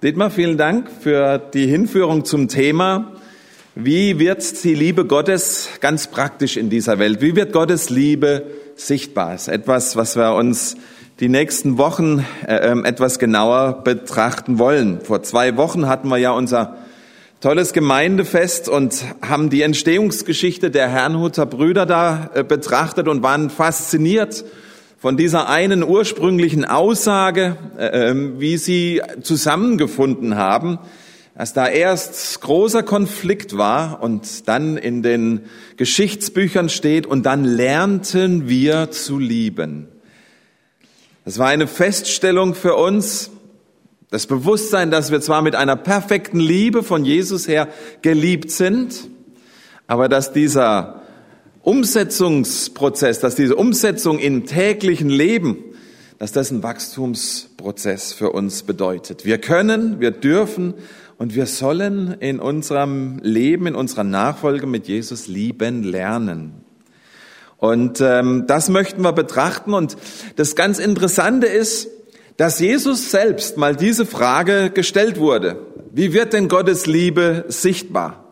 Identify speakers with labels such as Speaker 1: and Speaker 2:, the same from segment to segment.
Speaker 1: Dietmar, vielen Dank für die Hinführung zum Thema. Wie wird die Liebe Gottes ganz praktisch in dieser Welt? Wie wird Gottes Liebe sichtbar? Das ist etwas, was wir uns die nächsten Wochen äh, ähm, etwas genauer betrachten wollen. Vor zwei Wochen hatten wir ja unser tolles Gemeindefest und haben die Entstehungsgeschichte der Herrnhuter Brüder da äh, betrachtet und waren fasziniert von dieser einen ursprünglichen Aussage, äh, ähm, wie sie zusammengefunden haben, dass da erst großer Konflikt war und dann in den Geschichtsbüchern steht und dann lernten wir zu lieben. Das war eine Feststellung für uns, das Bewusstsein, dass wir zwar mit einer perfekten Liebe von Jesus her geliebt sind, aber dass dieser Umsetzungsprozess, dass diese Umsetzung im täglichen Leben, dass das ein Wachstumsprozess für uns bedeutet. Wir können, wir dürfen und wir sollen in unserem Leben, in unserer Nachfolge mit Jesus lieben lernen. Und ähm, das möchten wir betrachten. Und das ganz Interessante ist, dass Jesus selbst mal diese Frage gestellt wurde. Wie wird denn Gottes Liebe sichtbar?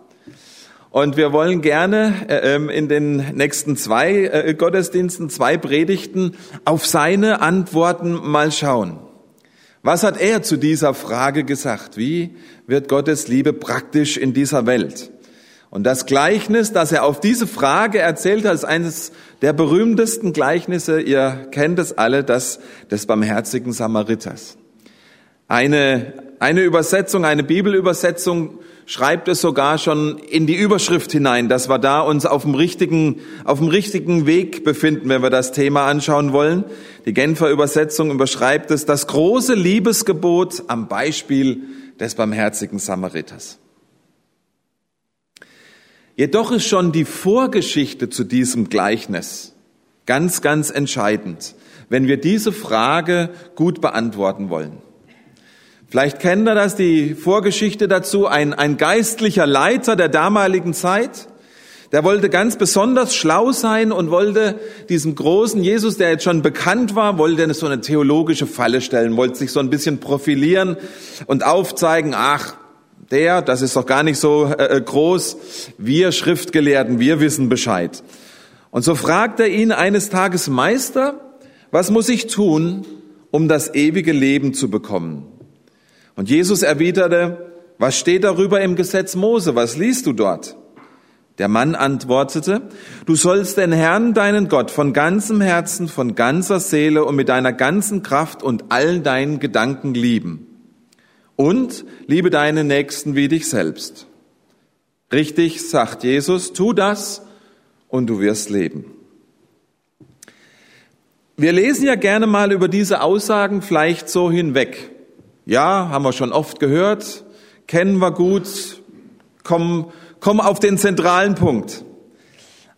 Speaker 1: Und wir wollen gerne äh, ähm, in den nächsten zwei äh, Gottesdiensten, zwei Predigten auf seine Antworten mal schauen. Was hat er zu dieser Frage gesagt? Wie wird Gottes Liebe praktisch in dieser Welt? Und das Gleichnis, das er auf diese Frage erzählt hat, ist eines der berühmtesten Gleichnisse. Ihr kennt es alle, das des barmherzigen Samariters. Eine, eine Übersetzung, eine Bibelübersetzung schreibt es sogar schon in die Überschrift hinein, dass wir da uns auf dem richtigen, auf dem richtigen Weg befinden, wenn wir das Thema anschauen wollen. Die Genfer Übersetzung überschreibt es, das große Liebesgebot am Beispiel des barmherzigen Samariters. Jedoch ist schon die Vorgeschichte zu diesem Gleichnis ganz, ganz entscheidend, wenn wir diese Frage gut beantworten wollen. Vielleicht kennt ihr das, die Vorgeschichte dazu. Ein, ein geistlicher Leiter der damaligen Zeit, der wollte ganz besonders schlau sein und wollte diesem großen Jesus, der jetzt schon bekannt war, wollte so eine theologische Falle stellen, wollte sich so ein bisschen profilieren und aufzeigen, ach, der, das ist doch gar nicht so äh, äh groß, wir Schriftgelehrten, wir wissen Bescheid. Und so fragt er ihn eines Tages, Meister, was muss ich tun, um das ewige Leben zu bekommen? Und Jesus erwiderte, was steht darüber im Gesetz Mose? Was liest du dort? Der Mann antwortete, du sollst den Herrn, deinen Gott, von ganzem Herzen, von ganzer Seele und mit deiner ganzen Kraft und allen deinen Gedanken lieben. Und liebe deinen Nächsten wie dich selbst. Richtig, sagt Jesus, tu das und du wirst leben. Wir lesen ja gerne mal über diese Aussagen vielleicht so hinweg. Ja, haben wir schon oft gehört, kennen wir gut, kommen, kommen auf den zentralen Punkt.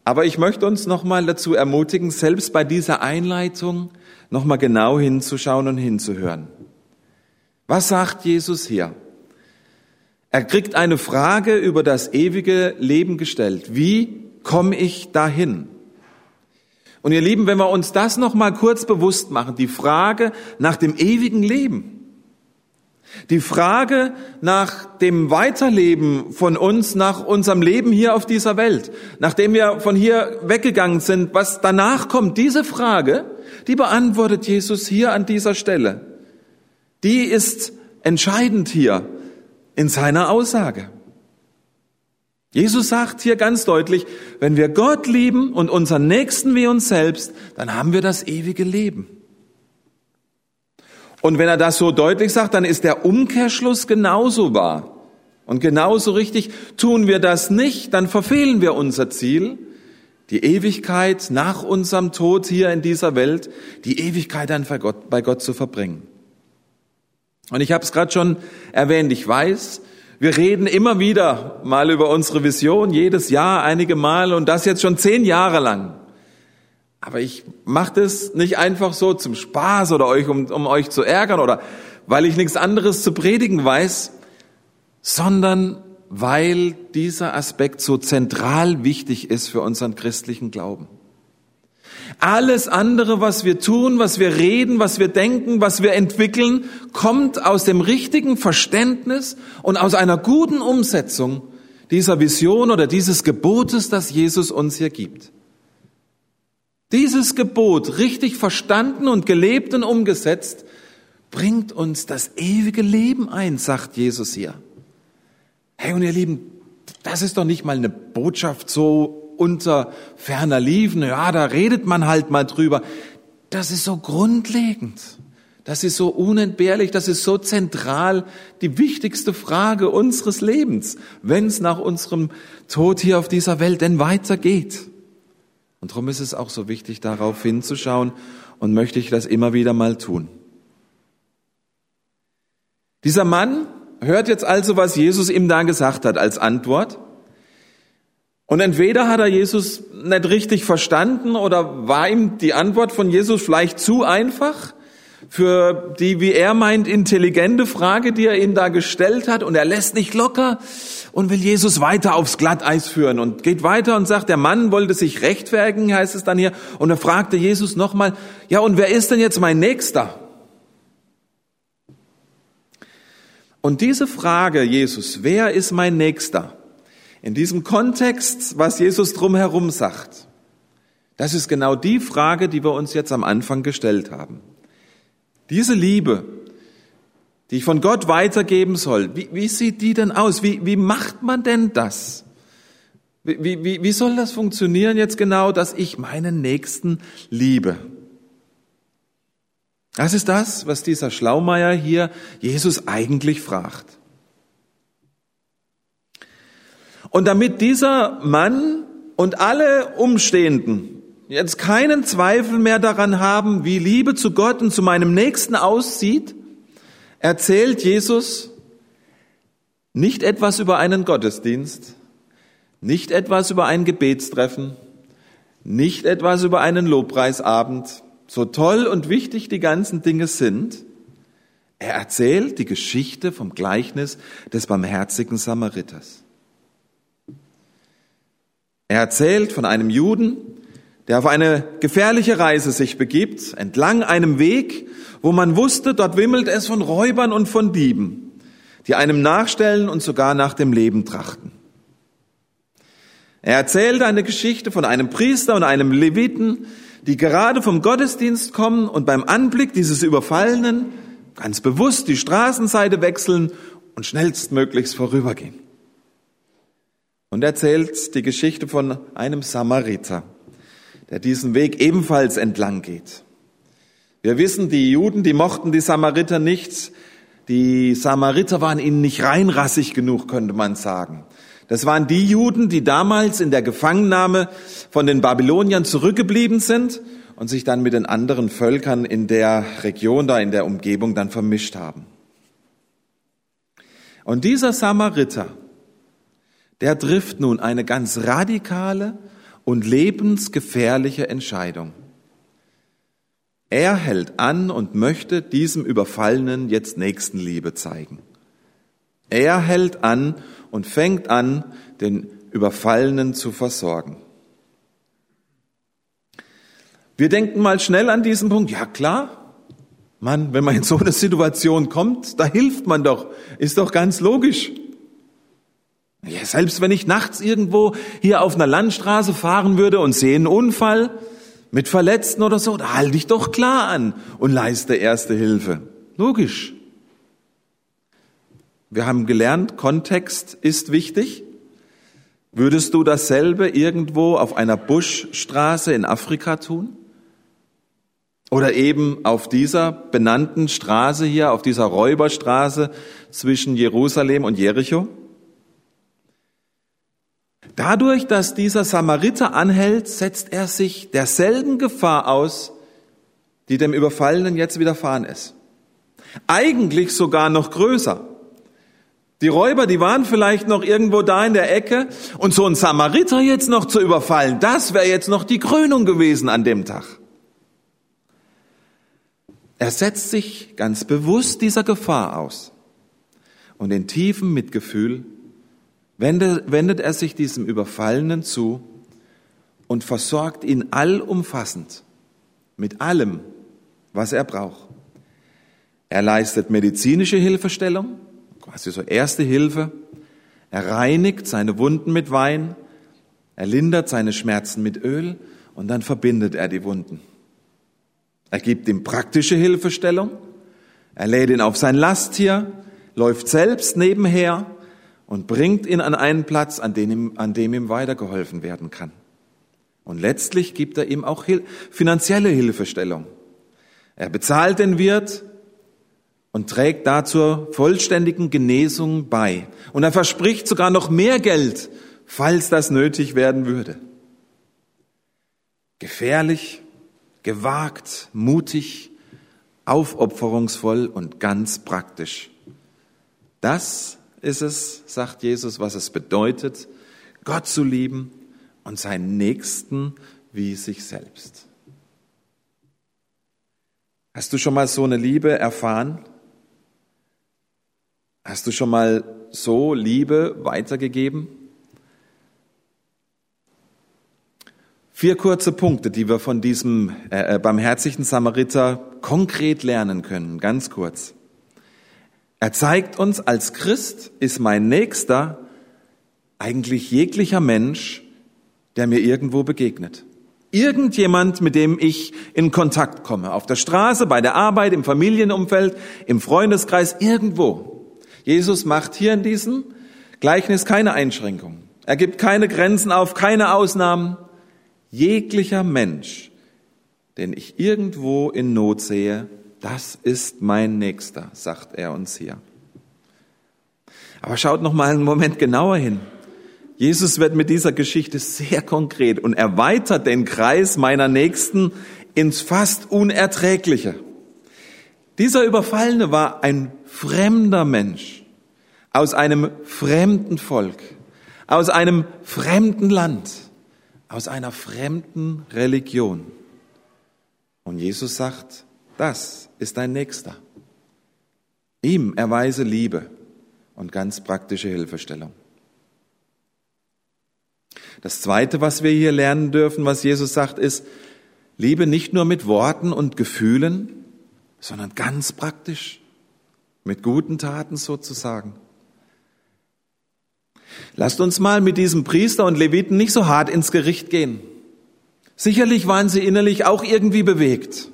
Speaker 1: Aber ich möchte uns nochmal dazu ermutigen, selbst bei dieser Einleitung nochmal genau hinzuschauen und hinzuhören. Was sagt Jesus hier? Er kriegt eine Frage über das ewige Leben gestellt. Wie komme ich dahin? Und ihr Lieben, wenn wir uns das nochmal kurz bewusst machen, die Frage nach dem ewigen Leben, die Frage nach dem Weiterleben von uns, nach unserem Leben hier auf dieser Welt, nachdem wir von hier weggegangen sind, was danach kommt, diese Frage, die beantwortet Jesus hier an dieser Stelle. Die ist entscheidend hier in seiner Aussage. Jesus sagt hier ganz deutlich, wenn wir Gott lieben und unseren Nächsten wie uns selbst, dann haben wir das ewige Leben. Und wenn er das so deutlich sagt, dann ist der Umkehrschluss genauso wahr. Und genauso richtig, tun wir das nicht, dann verfehlen wir unser Ziel, die Ewigkeit nach unserem Tod hier in dieser Welt, die Ewigkeit dann bei Gott, bei Gott zu verbringen. Und ich habe es gerade schon erwähnt, ich weiß, wir reden immer wieder mal über unsere Vision, jedes Jahr einige Mal und das jetzt schon zehn Jahre lang. Aber ich mache das nicht einfach so zum Spaß oder euch, um, um euch zu ärgern oder weil ich nichts anderes zu predigen weiß, sondern weil dieser Aspekt so zentral wichtig ist für unseren christlichen Glauben. Alles andere, was wir tun, was wir reden, was wir denken, was wir entwickeln, kommt aus dem richtigen Verständnis und aus einer guten Umsetzung dieser Vision oder dieses Gebotes, das Jesus uns hier gibt. Dieses Gebot, richtig verstanden und gelebt und umgesetzt, bringt uns das ewige Leben ein, sagt Jesus hier. Hey, und ihr Lieben, das ist doch nicht mal eine Botschaft so unter ferner Liefen. Ja, da redet man halt mal drüber. Das ist so grundlegend. Das ist so unentbehrlich, das ist so zentral, die wichtigste Frage unseres Lebens, wenn es nach unserem Tod hier auf dieser Welt denn weitergeht. Und darum ist es auch so wichtig, darauf hinzuschauen und möchte ich das immer wieder mal tun. Dieser Mann hört jetzt also, was Jesus ihm da gesagt hat als Antwort. Und entweder hat er Jesus nicht richtig verstanden oder war ihm die Antwort von Jesus vielleicht zu einfach für die, wie er meint, intelligente Frage, die er ihm da gestellt hat. Und er lässt nicht locker und will Jesus weiter aufs Glatteis führen und geht weiter und sagt, der Mann wollte sich rechtfertigen, heißt es dann hier. Und er fragte Jesus nochmal, ja, und wer ist denn jetzt mein Nächster? Und diese Frage, Jesus, wer ist mein Nächster? In diesem Kontext, was Jesus drumherum sagt, das ist genau die Frage, die wir uns jetzt am Anfang gestellt haben. Diese Liebe, die ich von Gott weitergeben soll, wie, wie sieht die denn aus? Wie, wie macht man denn das? Wie, wie, wie soll das funktionieren jetzt genau, dass ich meinen Nächsten liebe? Das ist das, was dieser Schlaumeier hier Jesus eigentlich fragt. Und damit dieser Mann und alle Umstehenden jetzt keinen Zweifel mehr daran haben, wie Liebe zu Gott und zu meinem Nächsten aussieht, erzählt Jesus nicht etwas über einen Gottesdienst, nicht etwas über ein Gebetstreffen, nicht etwas über einen Lobpreisabend, so toll und wichtig die ganzen Dinge sind, er erzählt die Geschichte vom Gleichnis des barmherzigen Samariters. Er erzählt von einem Juden, der auf eine gefährliche Reise sich begibt, entlang einem Weg, wo man wusste, dort wimmelt es von Räubern und von Dieben, die einem nachstellen und sogar nach dem Leben trachten. Er erzählt eine Geschichte von einem Priester und einem Leviten, die gerade vom Gottesdienst kommen und beim Anblick dieses Überfallenen ganz bewusst die Straßenseite wechseln und schnellstmöglichst vorübergehen. Und erzählt die Geschichte von einem Samariter, der diesen Weg ebenfalls entlang geht. Wir wissen, die Juden, die mochten die Samariter nicht. Die Samariter waren ihnen nicht reinrassig genug, könnte man sagen. Das waren die Juden, die damals in der Gefangennahme von den Babyloniern zurückgeblieben sind und sich dann mit den anderen Völkern in der Region, da in der Umgebung dann vermischt haben. Und dieser Samariter, der trifft nun eine ganz radikale und lebensgefährliche Entscheidung. Er hält an und möchte diesem Überfallenen jetzt Nächstenliebe zeigen. Er hält an und fängt an, den Überfallenen zu versorgen. Wir denken mal schnell an diesen Punkt. Ja klar, Mann, wenn man in so eine Situation kommt, da hilft man doch. Ist doch ganz logisch. Ja, selbst wenn ich nachts irgendwo hier auf einer Landstraße fahren würde und sehe einen Unfall mit Verletzten oder so, da halte ich doch klar an und leiste erste Hilfe. Logisch. Wir haben gelernt, Kontext ist wichtig. Würdest du dasselbe irgendwo auf einer Buschstraße in Afrika tun? Oder eben auf dieser benannten Straße hier, auf dieser Räuberstraße zwischen Jerusalem und Jericho? Dadurch, dass dieser Samariter anhält, setzt er sich derselben Gefahr aus, die dem Überfallenen jetzt widerfahren ist. Eigentlich sogar noch größer. Die Räuber, die waren vielleicht noch irgendwo da in der Ecke und so ein Samariter jetzt noch zu überfallen, das wäre jetzt noch die Krönung gewesen an dem Tag. Er setzt sich ganz bewusst dieser Gefahr aus und in tiefem Mitgefühl wendet, er sich diesem Überfallenen zu und versorgt ihn allumfassend mit allem, was er braucht. Er leistet medizinische Hilfestellung, quasi so erste Hilfe. Er reinigt seine Wunden mit Wein. Er lindert seine Schmerzen mit Öl und dann verbindet er die Wunden. Er gibt ihm praktische Hilfestellung. Er lädt ihn auf sein Lasttier, läuft selbst nebenher und bringt ihn an einen Platz, an dem ihm, an dem ihm weitergeholfen werden kann. Und letztlich gibt er ihm auch finanzielle Hilfestellung. Er bezahlt den Wirt und trägt da zur vollständigen Genesung bei. Und er verspricht sogar noch mehr Geld, falls das nötig werden würde. Gefährlich, gewagt, mutig, aufopferungsvoll und ganz praktisch. Das ist es, sagt Jesus, was es bedeutet, Gott zu lieben und seinen Nächsten wie sich selbst. Hast du schon mal so eine Liebe erfahren? Hast du schon mal so Liebe weitergegeben? Vier kurze Punkte, die wir von diesem äh, äh, barmherzigen Samariter konkret lernen können, ganz kurz. Er zeigt uns, als Christ ist mein Nächster eigentlich jeglicher Mensch, der mir irgendwo begegnet. Irgendjemand, mit dem ich in Kontakt komme. Auf der Straße, bei der Arbeit, im Familienumfeld, im Freundeskreis, irgendwo. Jesus macht hier in diesem Gleichnis keine Einschränkungen. Er gibt keine Grenzen auf, keine Ausnahmen. Jeglicher Mensch, den ich irgendwo in Not sehe, das ist mein Nächster, sagt er uns hier. Aber schaut noch mal einen Moment genauer hin. Jesus wird mit dieser Geschichte sehr konkret und erweitert den Kreis meiner Nächsten ins fast Unerträgliche. Dieser Überfallene war ein fremder Mensch aus einem fremden Volk, aus einem fremden Land, aus einer fremden Religion. Und Jesus sagt, das ist dein Nächster. Ihm erweise Liebe und ganz praktische Hilfestellung. Das Zweite, was wir hier lernen dürfen, was Jesus sagt, ist, Liebe nicht nur mit Worten und Gefühlen, sondern ganz praktisch, mit guten Taten sozusagen. Lasst uns mal mit diesem Priester und Leviten nicht so hart ins Gericht gehen. Sicherlich waren sie innerlich auch irgendwie bewegt.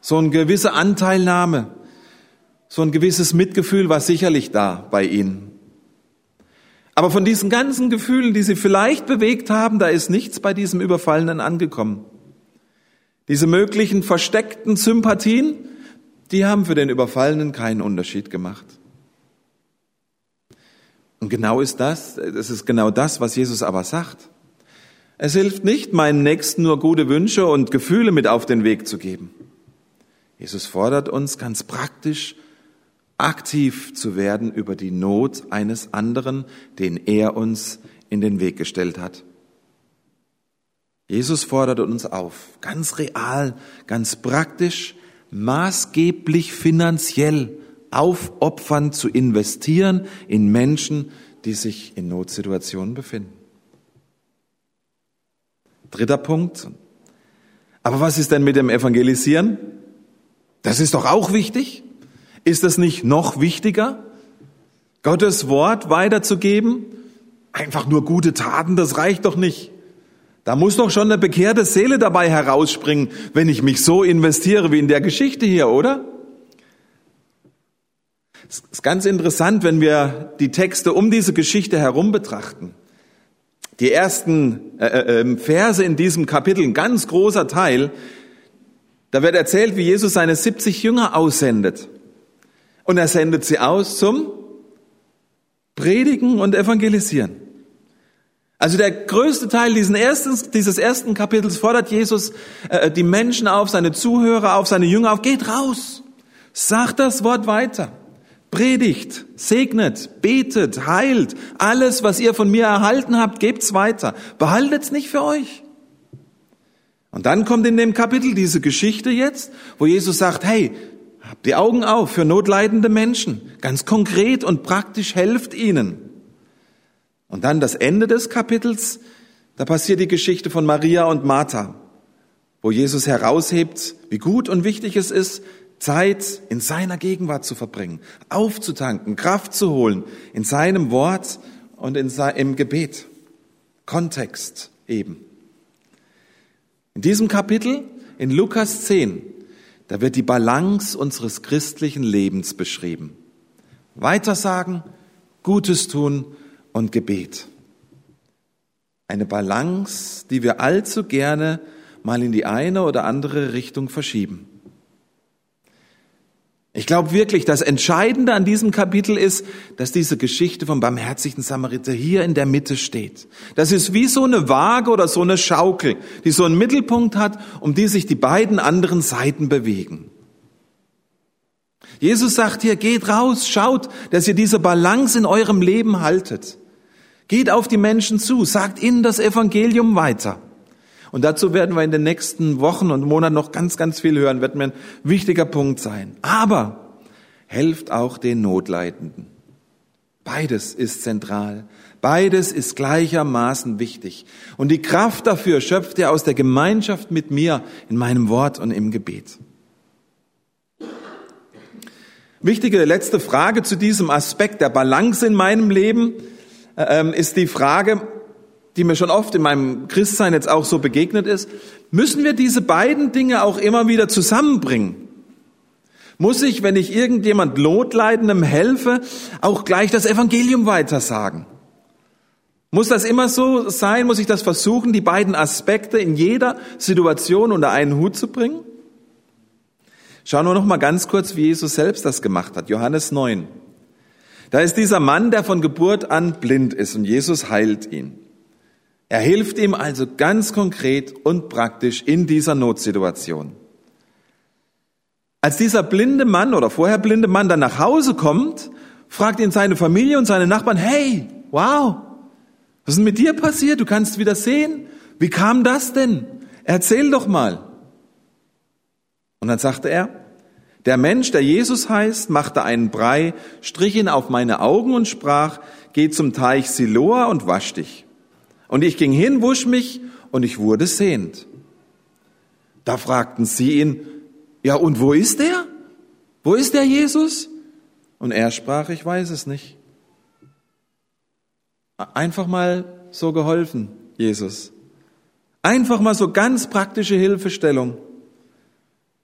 Speaker 1: So eine gewisse Anteilnahme, so ein gewisses Mitgefühl war sicherlich da bei ihnen. Aber von diesen ganzen Gefühlen, die sie vielleicht bewegt haben, da ist nichts bei diesem Überfallenen angekommen. Diese möglichen versteckten Sympathien, die haben für den Überfallenen keinen Unterschied gemacht. Und genau ist das, das ist genau das, was Jesus aber sagt. Es hilft nicht, meinen Nächsten nur gute Wünsche und Gefühle mit auf den Weg zu geben. Jesus fordert uns ganz praktisch, aktiv zu werden über die Not eines anderen, den er uns in den Weg gestellt hat. Jesus fordert uns auf, ganz real, ganz praktisch, maßgeblich finanziell aufopfernd zu investieren in Menschen, die sich in Notsituationen befinden. Dritter Punkt. Aber was ist denn mit dem Evangelisieren? Das ist doch auch wichtig. Ist es nicht noch wichtiger, Gottes Wort weiterzugeben? Einfach nur gute Taten, das reicht doch nicht. Da muss doch schon eine bekehrte Seele dabei herausspringen, wenn ich mich so investiere wie in der Geschichte hier, oder? Es ist ganz interessant, wenn wir die Texte um diese Geschichte herum betrachten. Die ersten äh, äh, ähm, Verse in diesem Kapitel, ein ganz großer Teil, da wird erzählt, wie Jesus seine 70 Jünger aussendet. Und er sendet sie aus zum Predigen und Evangelisieren. Also der größte Teil dieses ersten, dieses ersten Kapitels fordert Jesus äh, die Menschen auf, seine Zuhörer auf, seine Jünger auf, geht raus, sagt das Wort weiter, predigt, segnet, betet, heilt, alles, was ihr von mir erhalten habt, gebt's weiter, behaltet's nicht für euch. Und dann kommt in dem Kapitel diese Geschichte jetzt, wo Jesus sagt, hey, habt die Augen auf für notleidende Menschen, ganz konkret und praktisch helft ihnen. Und dann das Ende des Kapitels, Da passiert die Geschichte von Maria und Martha, wo Jesus heraushebt, wie gut und wichtig es ist, Zeit in seiner Gegenwart zu verbringen, aufzutanken, Kraft zu holen in seinem Wort und in im Gebet. Kontext eben. In diesem Kapitel, in Lukas 10, da wird die Balance unseres christlichen Lebens beschrieben. Weitersagen, Gutes tun und Gebet. Eine Balance, die wir allzu gerne mal in die eine oder andere Richtung verschieben. Ich glaube wirklich, das Entscheidende an diesem Kapitel ist, dass diese Geschichte vom barmherzigen Samariter hier in der Mitte steht. Das ist wie so eine Waage oder so eine Schaukel, die so einen Mittelpunkt hat, um die sich die beiden anderen Seiten bewegen. Jesus sagt hier, geht raus, schaut, dass ihr diese Balance in eurem Leben haltet. Geht auf die Menschen zu, sagt ihnen das Evangelium weiter. Und dazu werden wir in den nächsten Wochen und Monaten noch ganz, ganz viel hören, wird mir ein wichtiger Punkt sein. Aber helft auch den Notleidenden. Beides ist zentral. Beides ist gleichermaßen wichtig. Und die Kraft dafür schöpft ihr aus der Gemeinschaft mit mir in meinem Wort und im Gebet. Wichtige letzte Frage zu diesem Aspekt der Balance in meinem Leben äh, ist die Frage, die mir schon oft in meinem Christsein jetzt auch so begegnet ist, müssen wir diese beiden Dinge auch immer wieder zusammenbringen. Muss ich, wenn ich irgendjemand Notleidendem helfe, auch gleich das Evangelium weitersagen? Muss das immer so sein? Muss ich das versuchen, die beiden Aspekte in jeder Situation unter einen Hut zu bringen? Schauen wir noch mal ganz kurz, wie Jesus selbst das gemacht hat. Johannes 9. Da ist dieser Mann, der von Geburt an blind ist und Jesus heilt ihn. Er hilft ihm also ganz konkret und praktisch in dieser Notsituation. Als dieser blinde Mann oder vorher blinde Mann dann nach Hause kommt, fragt ihn seine Familie und seine Nachbarn, hey, wow, was ist denn mit dir passiert? Du kannst wieder sehen. Wie kam das denn? Erzähl doch mal. Und dann sagte er, der Mensch, der Jesus heißt, machte einen Brei, strich ihn auf meine Augen und sprach, geh zum Teich Siloa und wasch dich. Und ich ging hin, wusch mich und ich wurde sehend. Da fragten sie ihn, ja und wo ist er? Wo ist der Jesus? Und er sprach, ich weiß es nicht. Einfach mal so geholfen, Jesus. Einfach mal so ganz praktische Hilfestellung.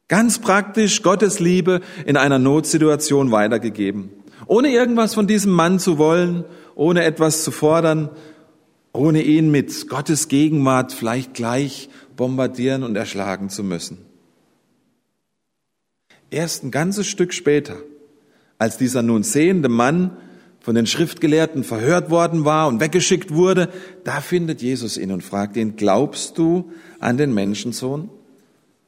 Speaker 1: Ganz praktisch Gottes Liebe in einer Notsituation weitergegeben. Ohne irgendwas von diesem Mann zu wollen, ohne etwas zu fordern, ohne ihn mit Gottes Gegenwart vielleicht gleich bombardieren und erschlagen zu müssen. Erst ein ganzes Stück später, als dieser nun sehende Mann von den Schriftgelehrten verhört worden war und weggeschickt wurde, da findet Jesus ihn und fragt ihn, glaubst du an den Menschensohn?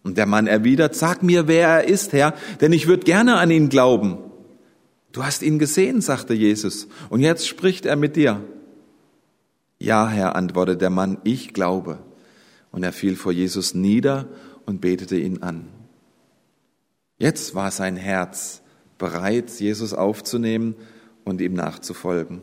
Speaker 1: Und der Mann erwidert, sag mir, wer er ist, Herr, denn ich würde gerne an ihn glauben. Du hast ihn gesehen, sagte Jesus, und jetzt spricht er mit dir. Ja, Herr, antwortete der Mann, ich glaube. Und er fiel vor Jesus nieder und betete ihn an. Jetzt war sein Herz bereit, Jesus aufzunehmen und ihm nachzufolgen.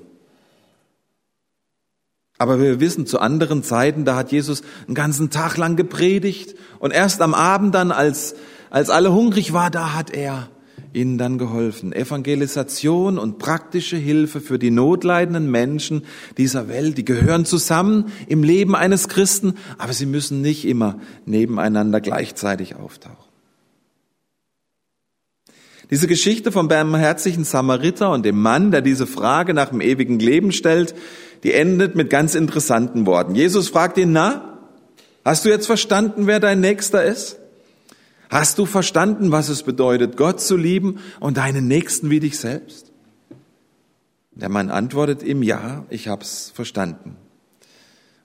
Speaker 1: Aber wir wissen, zu anderen Zeiten, da hat Jesus einen ganzen Tag lang gepredigt und erst am Abend dann, als, als alle hungrig war, da hat er ihnen dann geholfen. Evangelisation und praktische Hilfe für die notleidenden Menschen dieser Welt, die gehören zusammen im Leben eines Christen, aber sie müssen nicht immer nebeneinander gleichzeitig auftauchen. Diese Geschichte vom barmherzigen Samariter und dem Mann, der diese Frage nach dem ewigen Leben stellt, die endet mit ganz interessanten Worten. Jesus fragt ihn, na, hast du jetzt verstanden, wer dein Nächster ist? Hast du verstanden, was es bedeutet, Gott zu lieben und deinen Nächsten wie dich selbst? Der Mann antwortet ihm, ja, ich hab's verstanden.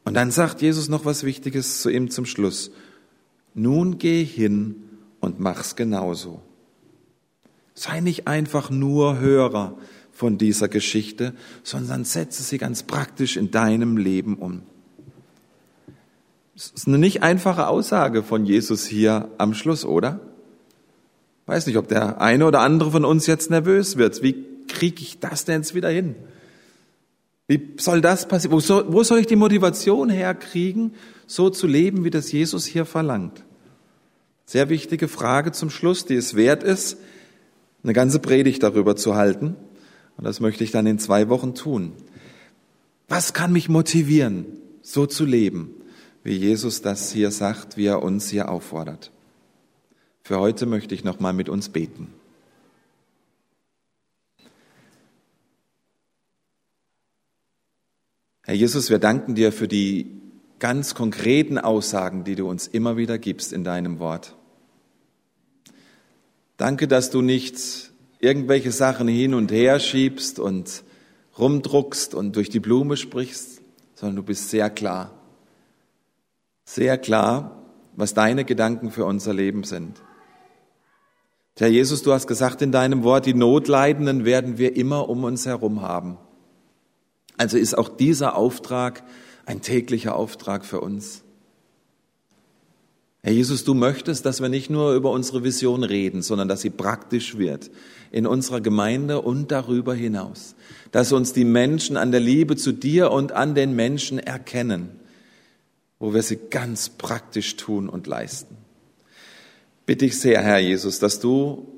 Speaker 1: Und dann sagt Jesus noch was Wichtiges zu ihm zum Schluss. Nun geh hin und mach's genauso. Sei nicht einfach nur Hörer von dieser Geschichte, sondern setze sie ganz praktisch in deinem Leben um. Das ist eine nicht einfache Aussage von Jesus hier am Schluss, oder? Weiß nicht, ob der eine oder andere von uns jetzt nervös wird. Wie kriege ich das denn jetzt wieder hin? Wie soll das passieren? Wo soll, wo soll ich die Motivation herkriegen, so zu leben, wie das Jesus hier verlangt? Sehr wichtige Frage zum Schluss, die es wert ist, eine ganze Predigt darüber zu halten. Und das möchte ich dann in zwei Wochen tun. Was kann mich motivieren, so zu leben, wie Jesus das hier sagt, wie er uns hier auffordert? Für heute möchte ich nochmal mit uns beten. Herr Jesus, wir danken dir für die ganz konkreten Aussagen, die du uns immer wieder gibst in deinem Wort. Danke, dass du nicht irgendwelche Sachen hin und her schiebst und rumdruckst und durch die Blume sprichst, sondern du bist sehr klar. Sehr klar, was deine Gedanken für unser Leben sind. Herr Jesus, du hast gesagt in deinem Wort, die Notleidenden werden wir immer um uns herum haben. Also ist auch dieser Auftrag ein täglicher Auftrag für uns. Herr Jesus, du möchtest, dass wir nicht nur über unsere Vision reden, sondern dass sie praktisch wird in unserer Gemeinde und darüber hinaus. Dass uns die Menschen an der Liebe zu dir und an den Menschen erkennen, wo wir sie ganz praktisch tun und leisten. Bitte ich sehr, Herr Jesus, dass du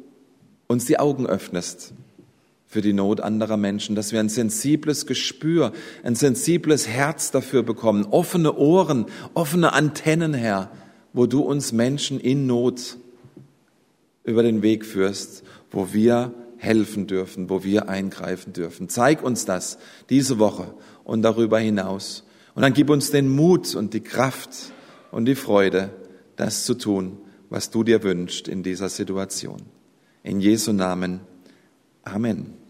Speaker 1: uns die Augen öffnest für die Not anderer Menschen, dass wir ein sensibles Gespür, ein sensibles Herz dafür bekommen, offene Ohren, offene Antennen, Herr, wo du uns Menschen in Not über den Weg führst, wo wir helfen dürfen, wo wir eingreifen dürfen. Zeig uns das diese Woche und darüber hinaus. Und dann gib uns den Mut und die Kraft und die Freude, das zu tun, was du dir wünschst in dieser Situation. In Jesu Namen. Amen.